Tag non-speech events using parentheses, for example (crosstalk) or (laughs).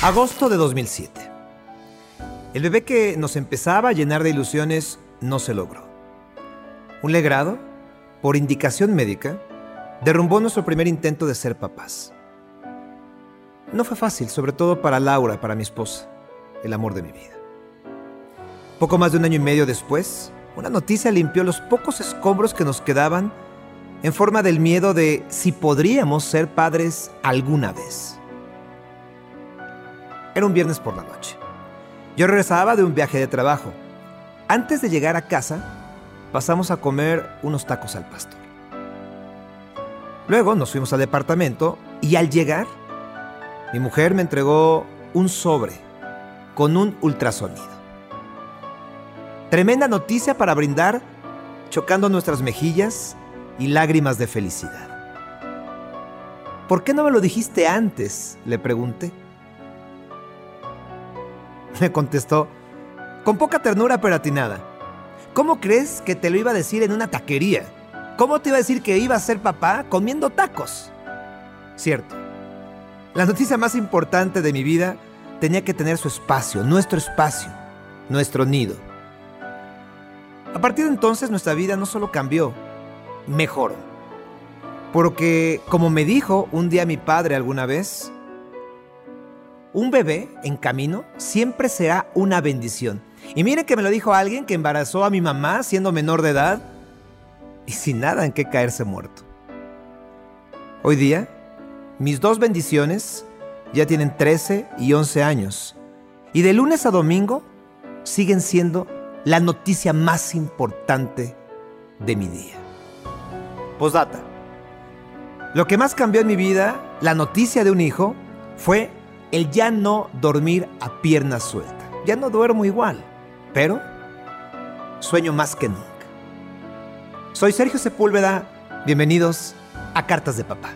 Agosto de 2007. El bebé que nos empezaba a llenar de ilusiones no se logró. Un legrado, por indicación médica, derrumbó nuestro primer intento de ser papás. No fue fácil, sobre todo para Laura, para mi esposa, el amor de mi vida. Poco más de un año y medio después, una noticia limpió los pocos escombros que nos quedaban en forma del miedo de si podríamos ser padres alguna vez. Era un viernes por la noche. Yo regresaba de un viaje de trabajo. Antes de llegar a casa, pasamos a comer unos tacos al pastor. Luego nos fuimos al departamento y al llegar, mi mujer me entregó un sobre con un ultrasonido. Tremenda noticia para brindar, chocando nuestras mejillas y lágrimas de felicidad. ¿Por qué no me lo dijiste antes? Le pregunté. (laughs) Me contestó, con poca ternura pero atinada. ¿Cómo crees que te lo iba a decir en una taquería? ¿Cómo te iba a decir que iba a ser papá comiendo tacos? Cierto. La noticia más importante de mi vida tenía que tener su espacio, nuestro espacio, nuestro nido. A partir de entonces nuestra vida no solo cambió, mejoró. Porque, como me dijo un día mi padre alguna vez, un bebé en camino siempre será una bendición. Y miren que me lo dijo alguien que embarazó a mi mamá siendo menor de edad y sin nada en qué caerse muerto. Hoy día, mis dos bendiciones ya tienen 13 y 11 años. Y de lunes a domingo siguen siendo la noticia más importante de mi día. Postdata. Lo que más cambió en mi vida, la noticia de un hijo, fue el ya no dormir a pierna suelta. Ya no duermo igual, pero sueño más que nunca. Soy Sergio Sepúlveda, bienvenidos a Cartas de Papá.